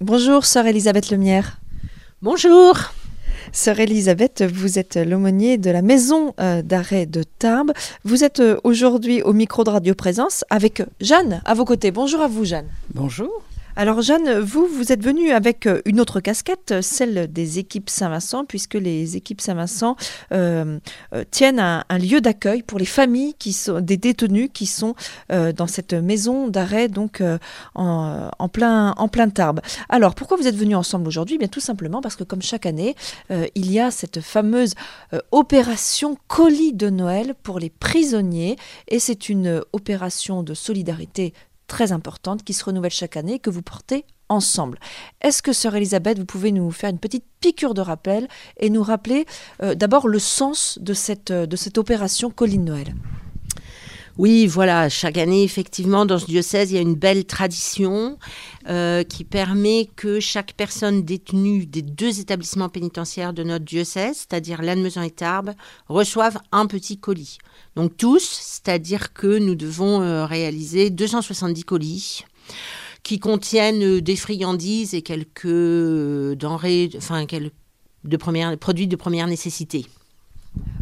Bonjour, sœur Elisabeth Lemierre. Bonjour. Sœur Elisabeth, vous êtes l'aumônier de la maison euh, d'arrêt de Tarbes. Vous êtes euh, aujourd'hui au micro de Radio Présence avec Jeanne à vos côtés. Bonjour à vous, Jeanne. Bonjour. Alors Jeanne, vous, vous êtes venue avec euh, une autre casquette, celle des équipes Saint-Vincent, puisque les équipes Saint-Vincent euh, euh, tiennent un, lieu d'accueil pour les familles des détenus qui sont euh, dans cette maison d'arrêt, donc euh, en, plein en Tarbes. Alors pourquoi vous êtes venus ensemble aujourd'hui? Eh Bien tout simplement parce que comme chaque année, euh, il y a cette fameuse euh, opération colis de Noël pour les prisonniers, et c'est une opération de solidarité très importante qui se renouvelle chaque année et que vous portez ensemble. Est-ce que, sœur Elisabeth, vous pouvez nous faire une petite piqûre de rappel et nous rappeler euh, d'abord le sens de cette, euh, opération Colis de Noël? Oui, voilà, chaque année, effectivement, dans ce diocèse, il y a une belle tradition euh, qui permet que chaque personne détenue des deux établissements pénitentiaires de notre diocèse, c'est-à-dire Lannemezan et Tarbes, reçoive un petit colis. Donc tous, c'est-à-dire que nous devons euh, réaliser 270 colis qui contiennent euh, des friandises et quelques denrées, enfin, de produits de première nécessité.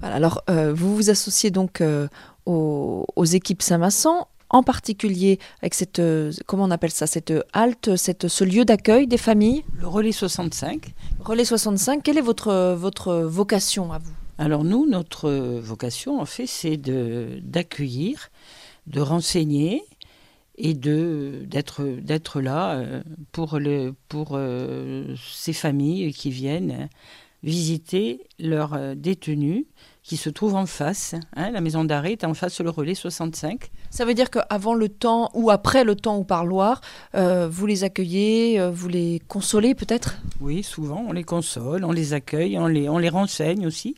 Voilà, alors, vous vous associez donc aux, aux équipes Saint-Vincent, en particulier avec cette, euh, comment on appelle ça, cette halte, cette, ce lieu d'accueil des familles, Le relais 65. Relais 65. Quelle est votre, votre vocation à vous? Alors nous, notre vocation, en fait, c'est d'accueillir, de renseigner et d'être là euh, pour le pour euh, ces familles qui viennent visiter leurs détenus qui se trouvent en face. hein. la maison d'arrêt est en face le relais 65. Ça veut dire qu'avant le temps ou après le temps au parloir, euh, vous les accueillez, euh, vous les consolez peut-être? Oui, souvent, on les console, on les accueille, on les, on les renseigne aussi,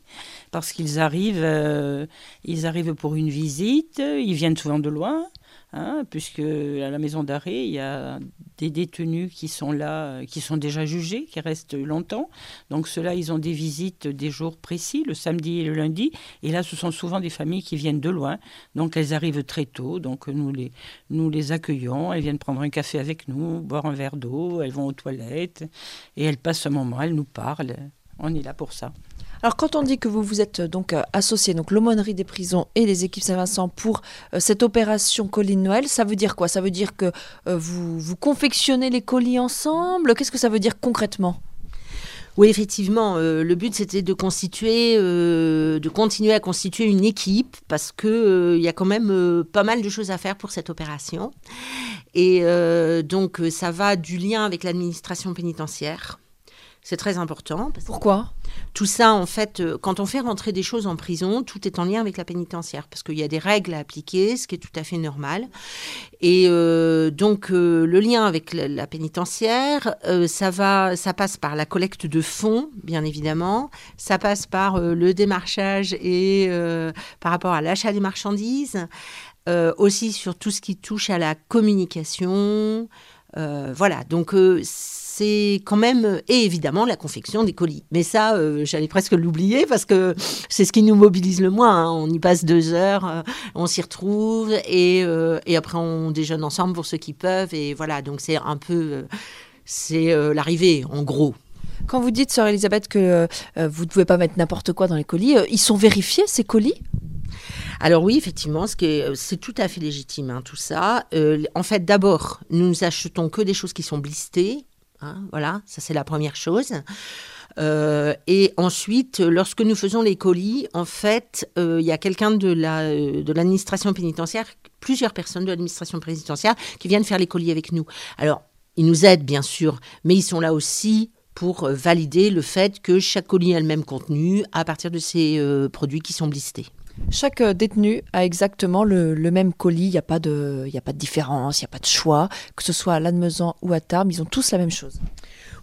parce qu'ils arrivent, euh, ils arrivent pour une visite, ils viennent souvent de loin, hein, puisque à la maison d'arrêt, il y a des détenus qui sont là, euh, qui sont déjà jugés, qui restent longtemps. Donc ceux-là, ils ont des visites des jours précis, le samedi et le lundi, et là, ce sont souvent des familles qui viennent de loin, donc elles arrivent très tôt, donc nous les, nous les accueillons, elles viennent prendre un café avec nous, boire un verre d'eau, elles vont aux toilettes, et elles passent un moment, elles nous parlent. On est là pour ça. Alors quand on dit que vous vous êtes euh, donc euh, associés, donc l'aumônerie des prisons et les équipes Saint-Vincent pour euh, cette opération colis de Noël, ça veut dire quoi? Ça veut dire que euh, vous, vous confectionnez les colis ensemble? Qu'est-ce que ça veut dire concrètement? Oui, effectivement, euh, le but c'était de constituer, euh, de continuer à constituer une équipe parce que euh, il y a quand même pas mal de choses à faire pour cette opération. Et donc ça va du lien avec l'administration pénitentiaire. C'est très important. parce Pourquoi? Tout ça, en fait, euh, quand on fait rentrer des choses en prison, tout est en lien avec la pénitentiaire parce qu'il y a des règles à appliquer, ce qui est tout à fait normal. Et euh, donc euh, le lien avec la, pénitentiaire, ça va, ça passe par la collecte de fonds, bien évidemment. Ça passe par le démarchage et par rapport à l'achat des marchandises. Aussi sur tout ce qui touche à la communication. Voilà, donc c'est quand même, et évidemment la confection des colis. Mais ça, euh, j'allais presque l'oublier parce que c'est ce qui nous mobilise le moins. hein. On y passe deux heures, euh, on s'y retrouve et, euh, et après on déjeune ensemble pour ceux qui peuvent. Et voilà, donc c'est un peu, euh, c'est euh, l'arrivée en gros. Quand vous dites, sœur Elisabeth, que euh, vous ne pouvez pas mettre n'importe quoi dans les colis, euh, ils sont vérifiés ces colis? Alors oui, effectivement, ce c'est tout à fait légitime, hein, tout ça. Euh, en fait, d'abord, nous achetons que des choses qui sont blistées. Hein, voilà, ça c'est la première chose. Euh, et ensuite, lorsque nous faisons les colis, en fait, euh, il y a quelqu'un euh, de l'administration pénitentiaire, plusieurs personnes de l'administration pénitentiaire qui viennent faire les colis avec nous. Alors, ils nous aident bien sûr, mais ils sont là aussi pour valider le fait que chaque colis a le même contenu à partir de ces produits qui sont blistés. Chaque euh, détenu a exactement le, même colis, il n'y a, pas de- a pas de différence, il n'y a pas de choix, que ce soit à Lannemezan ou à Tarbes, ils ont tous la même chose.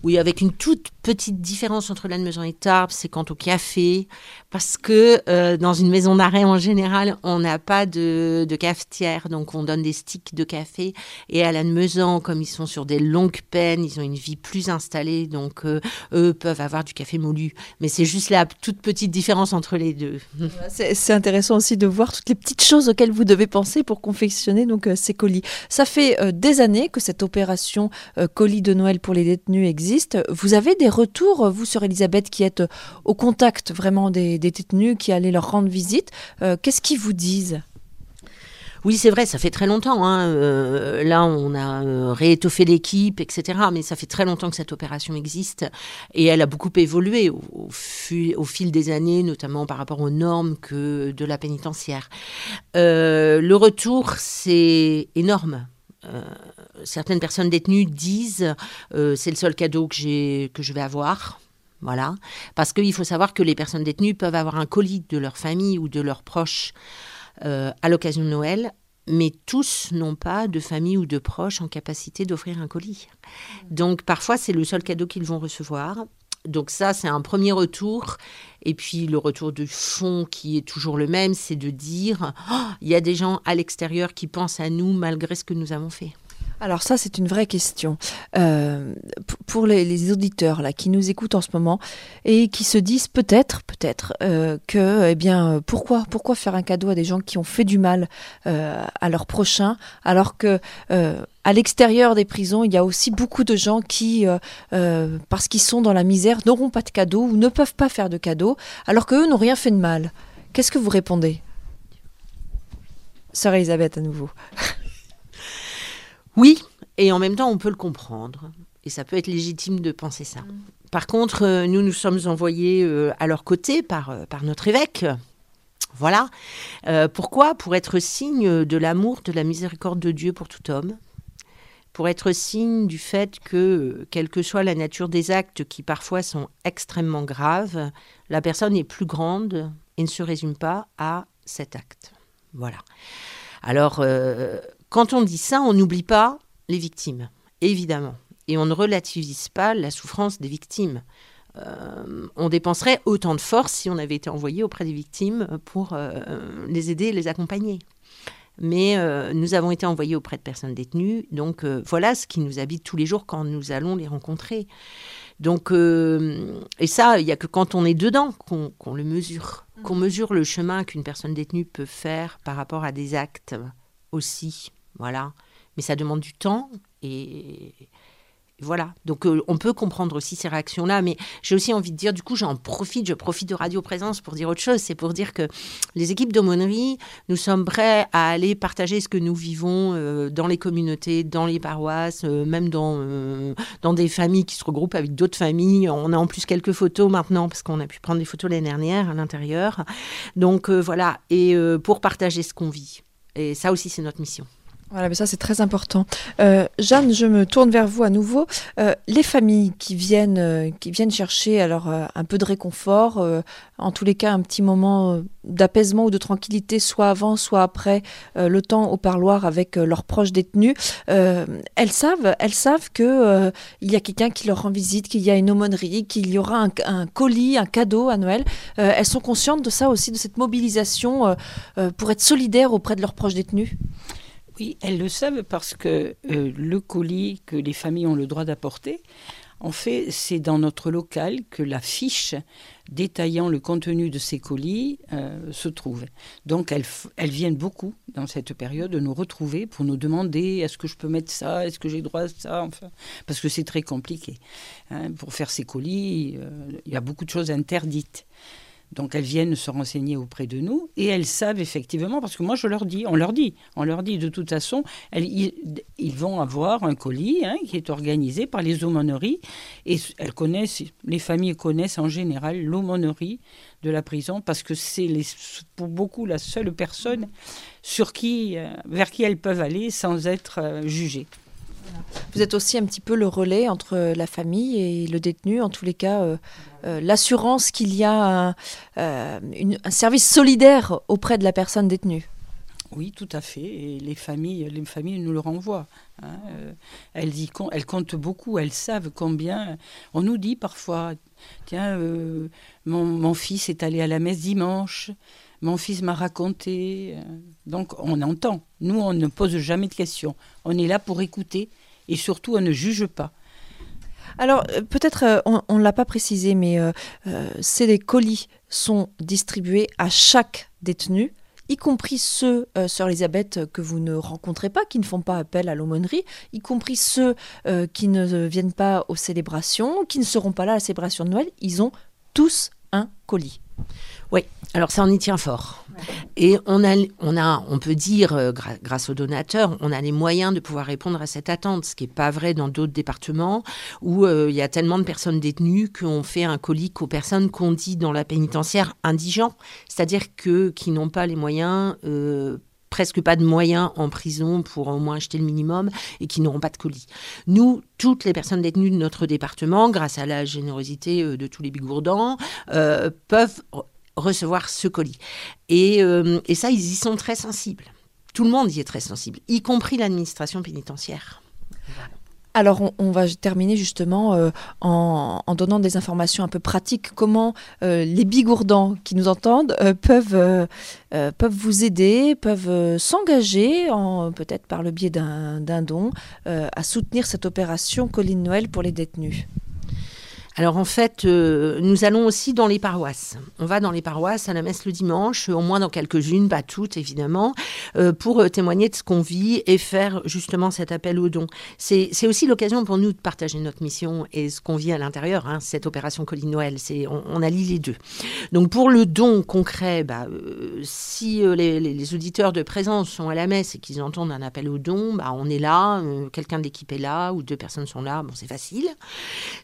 Oui, avec une toute petite différence entre Lannemezan et Tarbes, c'est quant au café, parce que euh, dans une maison d'arrêt en général, on n'a pas de, cafetière, donc on donne des sticks de café. Et à Lannemezan, comme ils sont sur des longues peines, ils ont une vie plus installée, donc euh, eux peuvent avoir du café moulu. Mais c'est juste la toute petite différence entre les deux. C'est intéressant aussi de voir toutes les petites choses auxquelles vous devez penser pour confectionner donc euh, ces colis. Ça fait des années que cette opération colis de Noël pour les détenus existe. Vous avez des retours, vous, sur Elisabeth, qui êtes au contact vraiment des, détenus, qui allez leur rendre visite. Euh, qu'est-ce qu'ils vous disent? Oui, c'est vrai, ça fait très longtemps. Hein. Euh, là, on a euh, réétoffé l'équipe, etc. Mais ça fait très longtemps que cette opération existe et elle a beaucoup évolué au, au, fil des années, notamment par rapport aux normes que de la pénitentiaire. le retour, c'est énorme. Certaines personnes détenues disent c'est le seul cadeau que, que je vais avoir. Voilà. Parce qu'il faut savoir que les personnes détenues peuvent avoir un colis de leur famille ou de leurs proches euh, à l'occasion de Noël, mais tous n'ont pas de famille ou de proches en capacité d'offrir un colis. Donc parfois, c'est le seul cadeau qu'ils vont recevoir. Donc ça, c'est un premier retour. Et puis le retour du fond qui est toujours le même, c'est de dire, oh, il y a des gens à l'extérieur qui pensent à nous malgré ce que nous avons fait. Alors ça, c'est une vraie question. Euh, pour les, auditeurs là, qui nous écoutent en ce moment et qui se disent peut-être, peut-être, euh, que, eh bien, pourquoi, pourquoi faire un cadeau à des gens qui ont fait du mal euh, à leurs prochains, alors que à l'extérieur des prisons, il y a aussi beaucoup de gens qui, parce qu'ils sont dans la misère, n'auront pas de cadeau ou ne peuvent pas faire de cadeau, alors qu'eux n'ont rien fait de mal. Qu'est-ce que vous répondez? Sœur Elisabeth, à nouveau. Oui, et en même temps, on peut le comprendre. Et ça peut être légitime de penser ça. Mm. Par contre, euh, nous, nous sommes envoyés euh, à leur côté par, euh, par notre évêque. Voilà. pourquoi? Pour être signe de l'amour, de la miséricorde de Dieu pour tout homme. Pour être signe du fait que, quelle que soit la nature des actes qui parfois sont extrêmement graves, la personne est plus grande et ne se résume pas à cet acte. Voilà. Alors, quand on dit ça, on n'oublie pas les victimes, évidemment. Et on ne relativise pas la souffrance des victimes. Euh, on dépenserait autant de force si on avait été envoyé auprès des victimes pour euh, les aider les accompagner. Mais euh, nous avons été envoyés auprès de personnes détenues, donc voilà ce qui nous habite tous les jours quand nous allons les rencontrer. Donc, et ça, il n'y a que quand on est dedans qu'on le mesure, qu'on mesure le chemin qu'une personne détenue peut faire par rapport à des actes aussi. Voilà. Mais ça demande du temps et voilà. Donc euh, on peut comprendre aussi ces réactions-là, mais j'ai aussi envie de dire, du coup, j'en profite, je profite de Radio Présence pour dire autre chose. C'est pour dire que les équipes d'aumônerie, nous sommes prêts à aller partager ce que nous vivons euh, dans les communautés, dans les paroisses, euh, même dans, dans des familles qui se regroupent avec d'autres familles. On a en plus quelques photos maintenant, parce qu'on a pu prendre des photos l'année dernière à l'intérieur. Donc voilà, et pour partager ce qu'on vit. Et ça aussi, c'est notre mission. Voilà, mais ça c'est très important. Euh, Jeanne, je me tourne vers vous à nouveau. Euh, les familles qui viennent, euh, qui viennent chercher alors un peu de réconfort, en tous les cas un petit moment d'apaisement ou de tranquillité, soit avant, soit après le temps au parloir avec leurs proches détenus, elles savent, elles savent que il y a quelqu'un qui leur rend visite, qu'il y a une aumônerie, qu'il y aura un, un, colis, un cadeau à Noël. elles sont conscientes de ça aussi, de cette mobilisation pour être solidaires auprès de leurs proches détenus? Oui, elles le savent parce que euh, le colis que les familles ont le droit d'apporter, en fait, c'est dans notre local que la fiche détaillant le contenu de ces colis euh, se trouve. Donc elles, viennent beaucoup dans cette période de nous retrouver pour nous demander est-ce que je peux mettre ça, est-ce que j'ai droit à ça, parce que c'est très compliqué. Hein. Pour faire ces colis, euh, il y a beaucoup de choses interdites. Donc elles viennent se renseigner auprès de nous et elles savent effectivement, parce que moi je leur dis, on leur dit, on leur dit de toute façon, ils, vont avoir un colis hein, qui est organisé par les aumôneries et elles connaissent, les familles connaissent en général l'aumônerie de la prison parce que c'est pour beaucoup la seule personne sur qui, euh, vers qui elles peuvent aller sans être euh, jugées. Vous êtes aussi un petit peu le relais entre la famille et le détenu, en tous les cas, euh, euh, l'assurance qu'il y a un, euh, service solidaire auprès de la personne détenue. Oui, tout à fait. Et les familles, les familles nous le renvoient. Hein. Euh, elles, comptent beaucoup. Elles savent combien. On nous dit parfois, tiens, euh, mon, fils est allé à la messe dimanche. Mon fils m'a raconté. Euh. Donc on entend. Nous, on ne pose jamais de questions. On est là pour écouter et surtout on ne juge pas. Alors peut-être on ne l'a pas précisé, mais ces colis sont distribués à chaque détenu y compris ceux, euh, Sœur Elisabeth, que vous ne rencontrez pas, qui ne font pas appel à l'aumônerie, y compris ceux euh, qui ne viennent pas aux célébrations, qui ne seront pas là à la célébration de Noël, ils ont tous un colis. Oui, alors ça, on y tient fort. Et on a, on a, on peut dire, euh, grâce aux donateurs, on a les moyens de pouvoir répondre à cette attente, ce qui n'est pas vrai dans d'autres départements où euh, il y a tellement de personnes détenues qu'on fait un colis aux personnes qu'on dit dans la pénitentiaire indigents, c'est-à-dire que qui n'ont pas les moyens. Euh, presque pas de moyens en prison pour au moins acheter le minimum et qui n'auront pas de colis. Nous, toutes les personnes détenues de notre département, grâce à la générosité de tous les bigourdans, peuvent recevoir ce colis. Euh, et, ça, ils y sont très sensibles. Tout le monde y est très sensible, y compris l'administration pénitentiaire. Alors, on, va terminer justement euh, en, donnant des informations un peu pratiques. Comment euh, les bigourdans qui nous entendent peuvent, peuvent vous aider, peuvent s'engager, peut-être par le biais d'un don, à soutenir cette opération Colline Noël pour les détenus? Alors en fait, euh, nous allons aussi dans les paroisses. On va dans les paroisses à la messe le dimanche, au moins dans quelques-unes, pas toutes évidemment, euh, pour euh, témoigner de ce qu'on vit et faire justement cet appel aux dons. C'est aussi l'occasion pour nous de partager notre mission et ce qu'on vit à l'intérieur, hein, cette opération Colline Noël. On, on allie les deux. Donc pour le don concret, bah, si les, auditeurs de présence sont à la messe et qu'ils entendent un appel aux dons, bah, on est là, quelqu'un de l'équipe est là ou deux personnes sont là, bon c'est facile.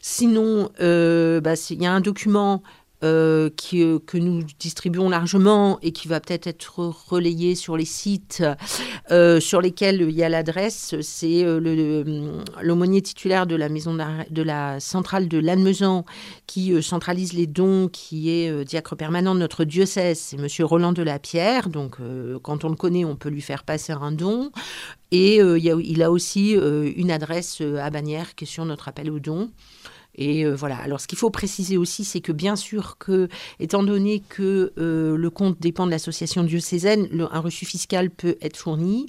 Sinon, euh, bah, il y a un document euh, euh, que nous distribuons largement et qui va peut-être être relayé sur les sites sur lesquels il y a l'adresse. C'est l'aumônier titulaire de la maison de la centrale de Lannemezan qui centralise les dons, qui est diacre permanent de notre diocèse. C'est Monsieur Roland de la Pierre. Donc, quand on le connaît, on peut lui faire passer un don. Et il, a, il, aussi une adresse à Bagnères qui est sur notre appel aux dons. Et euh, voilà. Alors, ce qu'il faut préciser aussi, c'est que bien sûr que, étant donné que euh, le compte dépend de l'association diocésaine, un reçu fiscal peut être fourni.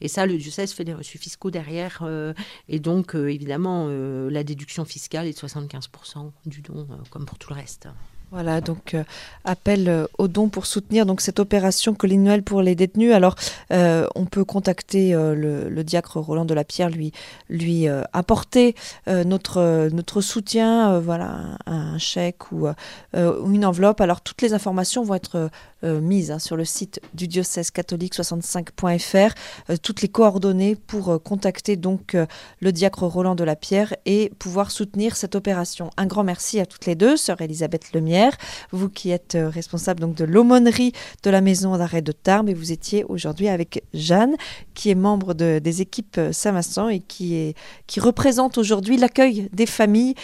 Et ça, le diocèse fait des reçus fiscaux derrière. Euh, et donc, évidemment, la déduction fiscale est de 75% du don, comme pour tout le reste. Voilà, donc euh, appel euh, aux dons pour soutenir donc cette opération Noël pour les détenus. Alors, euh, on peut contacter le, diacre Roland de la Pierre, lui, lui apporter notre, soutien, voilà, un, chèque ou, une enveloppe. Alors, toutes les informations vont être euh, mise hein, sur le site du diocèse catholique 65.fr euh, toutes les coordonnées pour euh, contacter donc le diacre Roland de la Pierre et pouvoir soutenir cette opération. Un grand merci à toutes les deux, sœur Elisabeth Lemierre, vous qui êtes responsable donc de l'aumônerie de la maison d'arrêt de Tarbes et vous étiez aujourd'hui avec Jeanne qui est membre de, des équipes Saint-Vincent et qui, est, qui représente aujourd'hui l'accueil des familles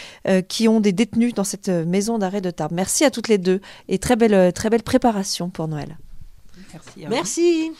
qui ont des détenus dans cette maison d'arrêt de Tarbes. Merci à toutes les deux et très belle, très belle préparation pour Noël. Merci. Merci.